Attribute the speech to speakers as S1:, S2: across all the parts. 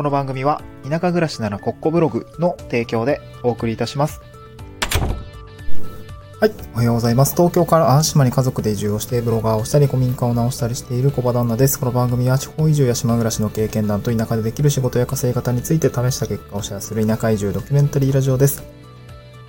S1: この番組は田舎暮らしならコッコブログの提供でお送りいたします。はい。おはようございます。東京から淡島に家族で移住をしてブロガーをしたり古民家を直したりしている小場旦那です。この番組は地方移住や島暮らしの経験談と田舎でできる仕事や稼ぎ方について試した結果をシェアする田舎移住ドキュメンタリーラジオです。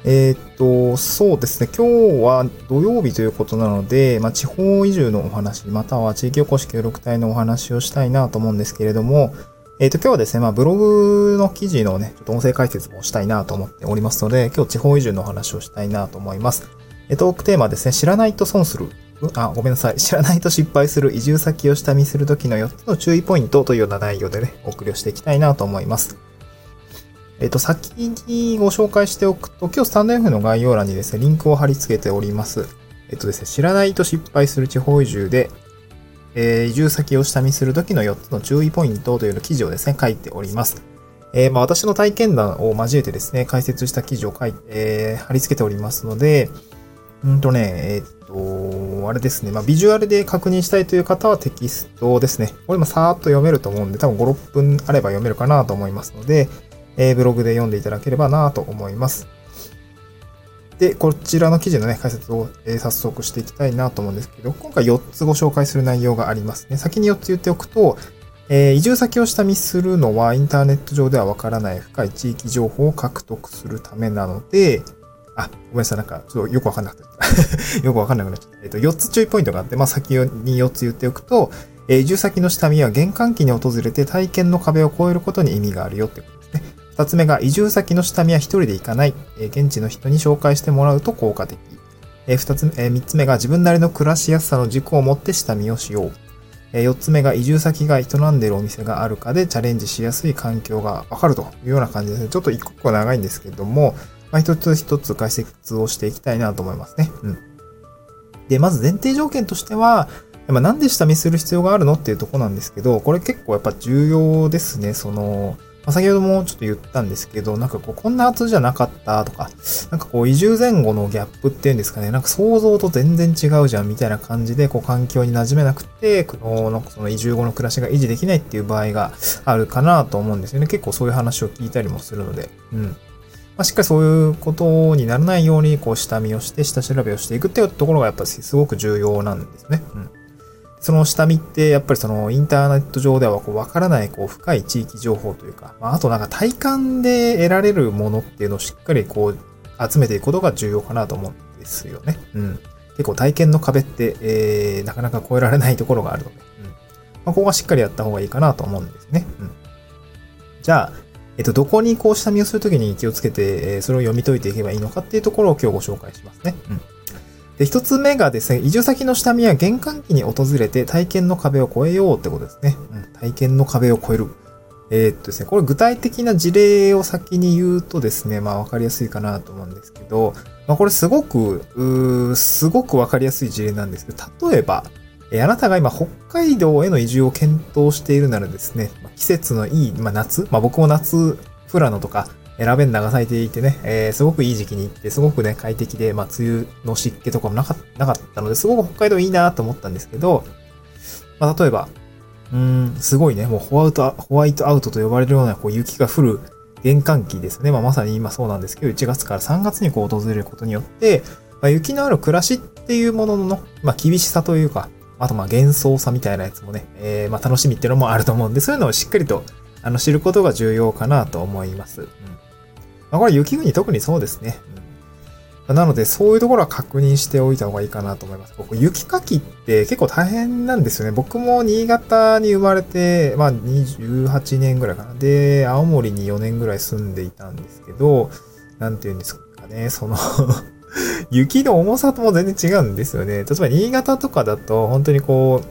S1: えーっと、そうですね。今日は土曜日ということなので、まあ、地方移住のお話、または地域おこし協力隊のお話をしたいなと思うんですけれども、えーと、今日はですね、まあ、ブログの記事のね、ちょっと音声解説もしたいなと思っておりますので、今日地方移住のお話をしたいなと思います。えートークテーマですね、知らないと損する。あ、ごめんなさい。知らないと失敗する移住先を下見するときの4つの注意ポイントというような内容でね、お送りをしていきたいなと思います。えっと、先にご紹介しておくと、今日スタンド F の概要欄にですね、リンクを貼り付けております。えっとですね、知らないと失敗する地方移住で、えー移住先を下見するときの4つの注意ポイントというの記事をですね、書いております。えーまあ私の体験談を交えてですね、解説した記事を書いて、えー貼り付けておりますので、うんとね、えーっと、あれですね、まあビジュアルで確認したいという方はテキストですね。これもさーっと読めると思うんで、多分5、6分あれば読めるかなと思いますので、えーブログで読んでいただければなと思います。で、こちらの記事のね、解説を、え早速していきたいなと思うんですけど、今回4つご紹介する内容がありますね。先に4つ言っておくと、えー移住先を下見するのはインターネット上ではわからない深い地域情報を獲得するためなので、あ、ごめんなさい、なんか、ちょっとよくわかんなくなっちゃった。よくわかんなくなっちゃった。えっ、と、4つ注意ポイントがあって、まあ、先に4つ言っておくと、えー移住先の下見は玄関期に訪れて体験の壁を越えることに意味があるよってことですね。二つ目が移住先の下見は一人で行かない。え現地の人に紹介してもらうと効果的。えー二つ目、えー三つ目が自分なりの暮らしやすさの軸を持って下見をしよう。えー四つ目が移住先が営んでいるお店があるかでチャレンジしやすい環境がわかるというような感じですね。ちょっと一個一個長いんですけども、まあ、一つ一つ解説をしていきたいなと思いますね。うん。で、まず前提条件としては、まあ、なんで下見する必要があるのっていうとこなんですけど、これ結構やっぱ重要ですね。その、ま、先ほどもちょっと言ったんですけど、なんかこう、こんな圧じゃなかったとか、なんかこう、移住前後のギャップっていうんですかね、なんか想像と全然違うじゃんみたいな感じで、こう、環境に馴染めなくて、この、その移住後の暮らしが維持できないっていう場合があるかなと思うんですよね。結構そういう話を聞いたりもするので、うん。まあ、しっかりそういうことにならないように、こう、下見をして、下調べをしていくっていうところがやっぱりすごく重要なんですね。うん。その下見って、やっぱりそのインターネット上ではこうわからないこう深い地域情報というか、まあ、となんか体感で得られるものっていうのをしっかりこう集めていくことが重要かなと思うんですよね。うん。結構体験の壁って、えー、なかなか越えられないところがあるので、うん。まあ、ここはしっかりやった方がいいかなと思うんですね。うん。じゃあ、えっと、どこにこう下見をするときに気をつけて、えそれを読み解いていけばいいのかっていうところを今日ご紹介しますね。うん。で、一つ目がですね、移住先の下見は玄関期に訪れて体験の壁を越えようってことですね。うん、体験の壁を越える。えーっとですね、これ具体的な事例を先に言うとですね、まあわかりやすいかなと思うんですけど、まあこれすごく、うーすごくわかりやすい事例なんですけど、例えば、えーあなたが今北海道への移住を検討しているならですね、ま季節のいい、まあ夏、まあ僕も夏、富良野とか、ラベンダーが咲いていてね、えーすごくいい時期に行って、すごくね、快適で、まあ、梅雨の湿気とかもなかったので、すごく北海道いいなと思ったんですけど、まあ、例えば、うーん、すごいね、もうホワイト、ホワイトアウトと呼ばれるような、こう、雪が降る玄関期ですね。まあ、まさに今そうなんですけど、1月から3月にこう、訪れることによって、まあ、雪のある暮らしっていうものの、まあ、厳しさというか、あと、まあ、幻想さみたいなやつもね、えー、まあ、楽しみっていうのもあると思うんで、そういうのをしっかりと、あの、知ることが重要かなと思います。うん。まあ、これ雪国特にそうですね。うん、なので、そういうところは確認しておいた方がいいかなと思います。僕、雪かきって結構大変なんですよね。僕も新潟に生まれて、まあ、28年ぐらいかな。で、青森に4年ぐらい住んでいたんですけど、なんて言うんですかね、その 雪の重さとも全然違うんですよね。例えば、新潟とかだと、本当にこ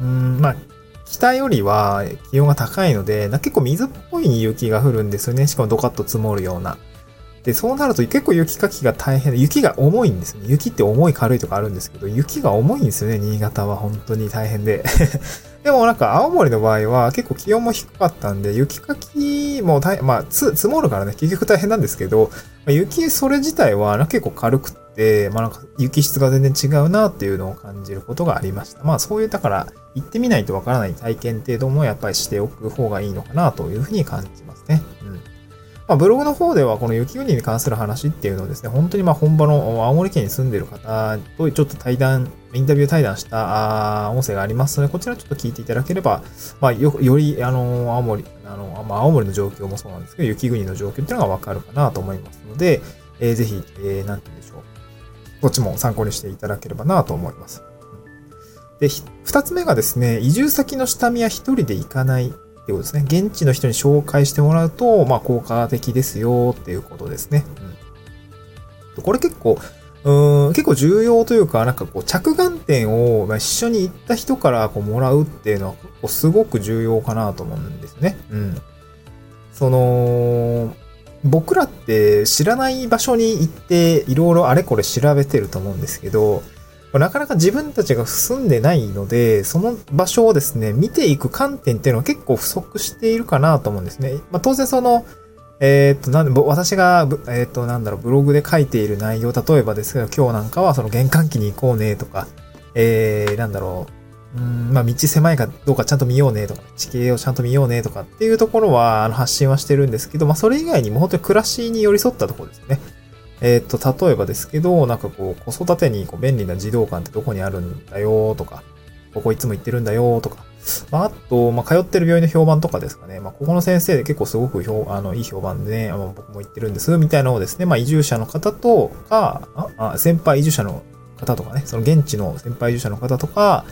S1: う、うん、まあ、北よりは気温が高いので、な結構水っぽい雪が降るんですよね。しかもドカッと積もるような。で、そうなると結構雪かきが大変で、雪が重いんですよね。雪って重い軽いとかあるんですけど、雪が重いんですよね、新潟は本当に大変で。でもなんか青森の場合は結構気温も低かったんで、雪かきも大まあ、積もるからね、結局大変なんですけど、ま、雪それ自体は結構軽くて、まあなんか雪質が全然違うなっていうのを感じることがありました。まあそういう、だから行ってみないとわからない体験程度もやっぱりしておく方がいいのかなというふうに感じます。まあ、ブログの方ではこの雪国に関する話っていうのをですね、本当にまあ本場の青森県に住んでる方とちょっと対談、インタビュー対談した音声がありますので、こちらちょっと聞いていただければ、まあ、よより、あの、青森、あの、まあ、青森の状況もそうなんですけど、雪国の状況っていうのがわかるかなと思いますので、えー、ぜひ、えー、て言うんでしょう。こっちも参考にしていただければなと思います。で、二つ目がですね、移住先の下見は一人で行かないってことですね。現地の人に紹介してもらうと、まあ、効果的ですよっていうことですね。うん、これ結構、うん、結構重要というか、なんかこう、着眼点を、ま、一緒に行った人からこうもらうっていうのはう、すごく重要かなと思うんですね。うん。その、僕らって知らない場所に行って、いろいろあれこれ調べてると思うんですけど、なかなか自分たちが住んでないので、その場所をですね、見ていく観点っていうのは結構不足しているかなと思うんですね。まあ、当然その、えー、っと、なんで、私が、えー、っと、なんだろう、ブログで書いている内容、例えばですけど、今日なんかはその玄関機に行こうねとか、えー、なんだろう、うん、まあ、道狭いかどうかちゃんと見ようねとか、地形をちゃんと見ようねとかっていうところは、あの、発信はしてるんですけど、まあ、それ以外にも本当に暮らしに寄り添ったところですね。えっ、と、例えばですけど、なんかこう、子育てにこう便利な児童館ってどこにあるんだよとか、ここいつも行ってるんだよとか、まあ、あと、まあ、通ってる病院の評判とかですかね。まあ、ここの先生で結構すごく評、あの、いい評判でね、あ僕も行ってるんです、みたいなのをですね、まあ、移住者の方とか、あ、あ先輩移住者の方とかね、その現地の先輩移住者の方とか、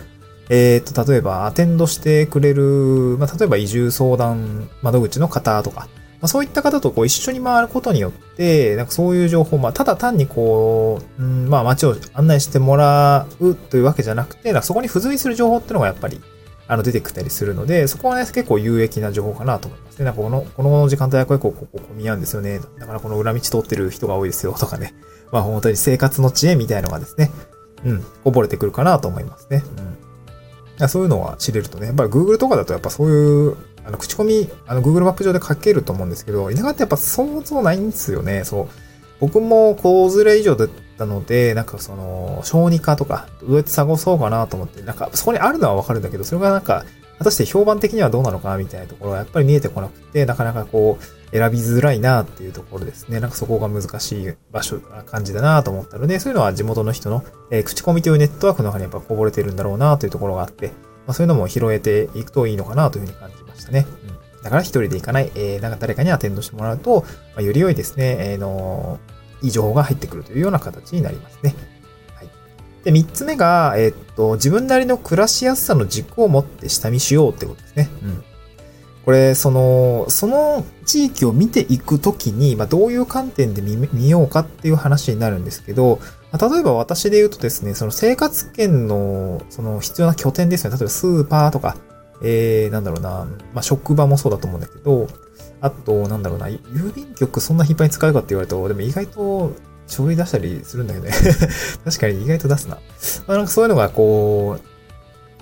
S1: えっ、と、例えば、アテンドしてくれる、まあ、例えば移住相談窓口の方とか、まあ、そういった方とこう一緒に回ることによって、なんかそういう情報、まあ、ただ単にこう、うん、まあ街を案内してもらうというわけじゃなくて、なんかそこに付随する情報っていうのがやっぱり、あの、出てきたりするので、そこはね、結構有益な情報かなと思いますね。なんかこの、この時間帯は結構ここ混み合うんですよね。だからこの裏道通ってる人が多いですよとかね。まあ本当に生活の知恵みたいのがですね、うん、こぼれてくるかなと思いますね。うん。そういうのは知れるとね、やっぱり Google とかだとやっぱそういうあの、口コミ、あの、Google マップ上で書けると思うんですけど、田舎ってやっぱ想像ないんですよね。そう。僕も子連れ以上だったので、なんかその、小児科とか、どうやって探そうかなと思って、なんかそこにあるのはわかるんだけど、それがなんか、果たして評判的にはどうなのかなみたいなところはやっぱり見えてこなくて、なかなかこう、選びづらいなっていうところですね。なんかそこが難しい場所、感じだなと思ったので、そういうのは地元の人の、えー、口コミというネットワークの中にやっぱこぼれてるんだろうなというところがあって、まあ、そういうのも拾えていくといいのかなというふうに感じましたね。うん、だから一人で行かない、えー、なんか誰かにアテンドしてもらうと、まあ、より良いですね、えー、のいい情報が入ってくるというような形になりますね。はい。で、三つ目が、えー、っと、自分なりの暮らしやすさの軸を持って下見しようってことですね。うん。これ、その、その地域を見ていくときに、まあ、どういう観点で見ようかっていう話になるんですけど、例えば私で言うとですね、その生活圏の、その必要な拠点ですね。例えばスーパーとか、えー、なんだろうな、まあ、職場もそうだと思うんだけど、あと、なんだろうな、郵便局そんな頻繁に使うかって言われると、でも意外と書類出したりするんだけどね。確かに意外と出すな。まあ、なんかそういうのがこう、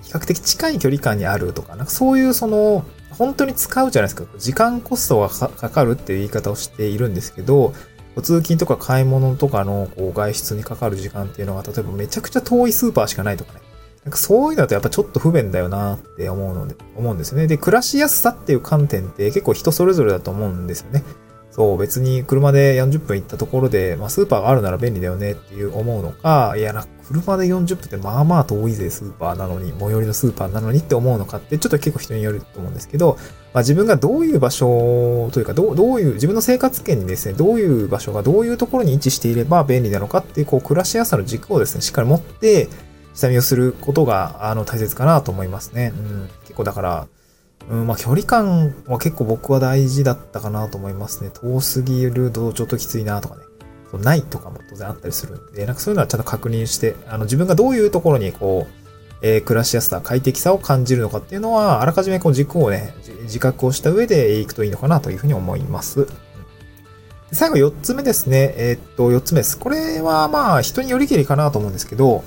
S1: 比較的近い距離感にあるとか、なんかそういうその、本当に使うじゃないですか。時間コストがかかるっていう言い方をしているんですけど、通勤とか買い物とかのこう外出にかかる時間っていうのが、例えばめちゃくちゃ遠いスーパーしかないとかね。なんかそういうのだとやっぱちょっと不便だよなって思うので、思うんですよね。で、暮らしやすさっていう観点って結構人それぞれだと思うんですよね。そう、別に車で40分行ったところで、まあスーパーがあるなら便利だよねっていう思うのか、いやな、車で40分ってまあまあ遠いぜ、スーパーなのに、最寄りのスーパーなのにって思うのかって、ちょっと結構人によると思うんですけど、まあ自分がどういう場所というか、どう、どういう、自分の生活圏にですね、どういう場所がどういうところに位置していれば便利なのかっていう、こう、暮らしやすさの軸をですね、しっかり持って、下見をすることが、あの、大切かなと思いますね。うん。結構だから、うん、まあ距離感は結構僕は大事だったかなと思いますね。遠すぎるとちょっときついなとかね。そないとかも当然あったりするんで、なんかそういうのはちゃんと確認して、あの自分がどういうところにこう、えー、暮らしやすさ、快適さを感じるのかっていうのは、あらかじめこう軸をね、自覚をした上でいくといいのかなというふうに思います。最後4つ目ですね。えー、っと、4つ目です。これはまあ人によりきりかなと思うんですけど、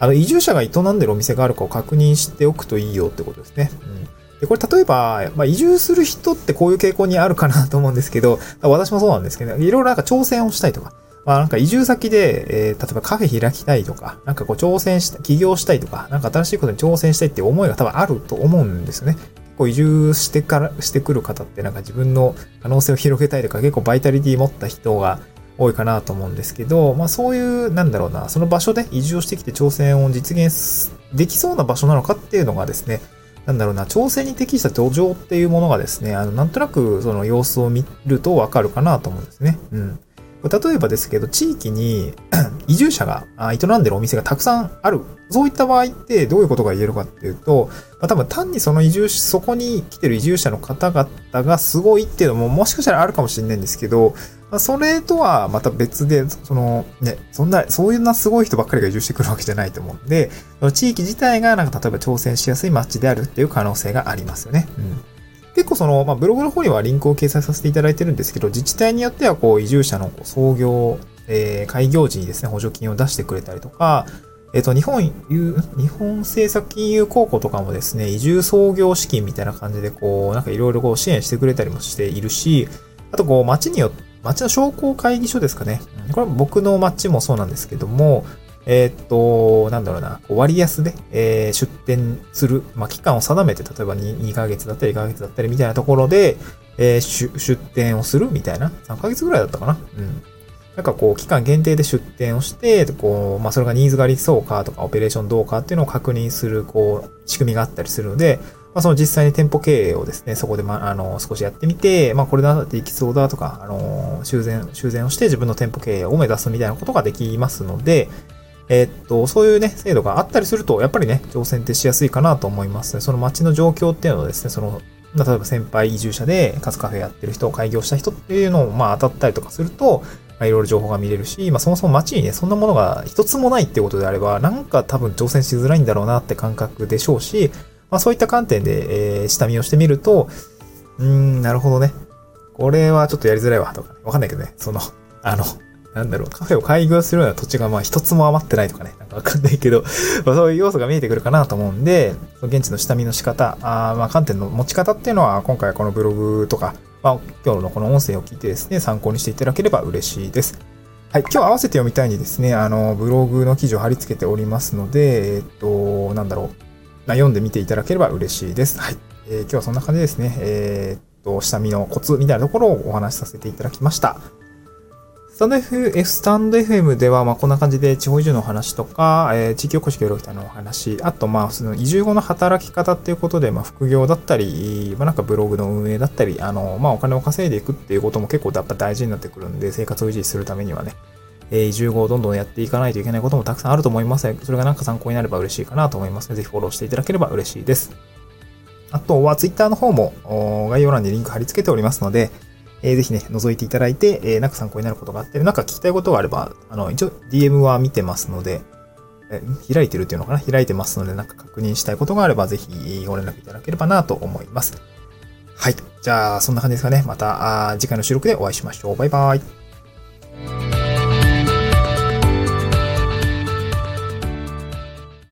S1: あの、移住者が営んでるお店があるかを確認しておくといいよってことですね。うんで、これ例えば、まあ、移住する人ってこういう傾向にあるかなと思うんですけど、私もそうなんですけど、いろいろなんか挑戦をしたいとか、まあなんか移住先で、えー、例えばカフェ開きたいとか、なんかこう挑戦した、起業したいとか、なんか新しいことに挑戦したいって思いが多分あると思うんですよね。結構移住してから、してくる方ってなんか自分の可能性を広げたいとか、結構バイタリティ持った人が多いかなと思うんですけど、まあそういう、なんだろうな、その場所で移住をしてきて挑戦を実現できそうな場所なのかっていうのがですね、なんだろうな、調整に適した土壌っていうものがですね、あの、なんとなくその様子を見るとわかるかなと思うんですね。うん。例えばですけど、地域に 移住者が営んでるお店がたくさんある。そういった場合ってどういうことが言えるかっていうと、まあ、多分単にその移住、そこに来てる移住者の方々がすごいっていうのももしかしたらあるかもしれないんですけど、まあ、それとはまた別で、そのね、そんな、そういうなすごい人ばっかりが移住してくるわけじゃないと思うんで、その地域自体がなんか例えば挑戦しやすい街であるっていう可能性がありますよね。うん結構その、まあ、ブログの方にはリンクを掲載させていただいてるんですけど、自治体によってはこう移住者の創業、えー、開業時にですね、補助金を出してくれたりとか、えっ、と、日本、日本政策金融公庫とかもですね、移住創業資金みたいな感じで、こう、なんかいろいろこう支援してくれたりもしているし、あとこう、町によって、町の商工会議所ですかね。これは僕の町もそうなんですけども、えー、っと、なんだろうな、割安で、えー、出店する、まあ、期間を定めて、例えば 2, 2ヶ月だったり1ヶ月だったりみたいなところで、えー、出店をするみたいな。3ヶ月ぐらいだったかな。うん。なんかこう、期間限定で出店をして、こう、まあ、それがニーズがありそうかとか、オペレーションどうかっていうのを確認する、こう、仕組みがあったりするので、まあ、その実際に店舗経営をですね、そこで、ま、あの、少しやってみて、まあ、これだっていきそうだとか、あの、修繕、修繕をして自分の店舗経営を目指すみたいなことができますので、えー、っと、そういうね、制度があったりすると、やっぱりね、挑戦ってしやすいかなと思います。ねその街の状況っていうのをですね、その、例えば先輩移住者でカツカフェやってる人、開業した人っていうのを、まあ当たったりとかすると、まあ、いろいろ情報が見れるし、まあそもそも街にね、そんなものが一つもないってことであれば、なんか多分挑戦しづらいんだろうなって感覚でしょうし、まあそういった観点で、えー、下見をしてみると、うーん、なるほどね。これはちょっとやりづらいわ、とか、ねわかんないけどね、その、あの、なんだろう、カフェを開業するような土地がまあ一つも余ってないとかね、なんかわかんないけど、まあそういう要素が見えてくるかなと思うんで、現地の下見の仕方、あまあ観点の持ち方っていうのは今回このブログとか、まあ今日のこの音声を聞いてですね、参考にしていただければ嬉しいです。はい、今日合わせて読みたいにですね、あの、ブログの記事を貼り付けておりますので、えっと、なんだろう、まあ、読んでみていただければ嬉しいです。はい。えー、今日はそんな感じですね。えー、っと、下見のコツみたいなところをお話しさせていただきました。タンド F、スタンド FM では、ま、こんな感じで地方移住の話とか、えー、地域おこし協力隊のお話、あと、まあ、その移住後の働き方っていうことで、ま、副業だったり、ま、なんかブログの運営だったり、あの、ま、お金を稼いでいくっていうことも結構やっぱ大事になってくるんで、生活を維持するためにはね、えー、移住後をどんどんやっていかないといけないこともたくさんあると思います。それがなんか参考になれば嬉しいかなと思いますので、ぜひフォローしていただければ嬉しいです。あとは、Twitter の方も概要欄にリンク貼り付けておりますので、えー、ぜひね、覗いていただいて、えー、なんか参考になることがあって、なんか聞きたいことがあれば、あの、一応 DM は見てますので、え開いてるっていうのかな？開いてますので、なんか確認したいことがあれば、ぜひご連絡いただければなと思います。はい。じゃあ、そんな感じですかね。また、次回の収録でお会いしましょう。バイバイ。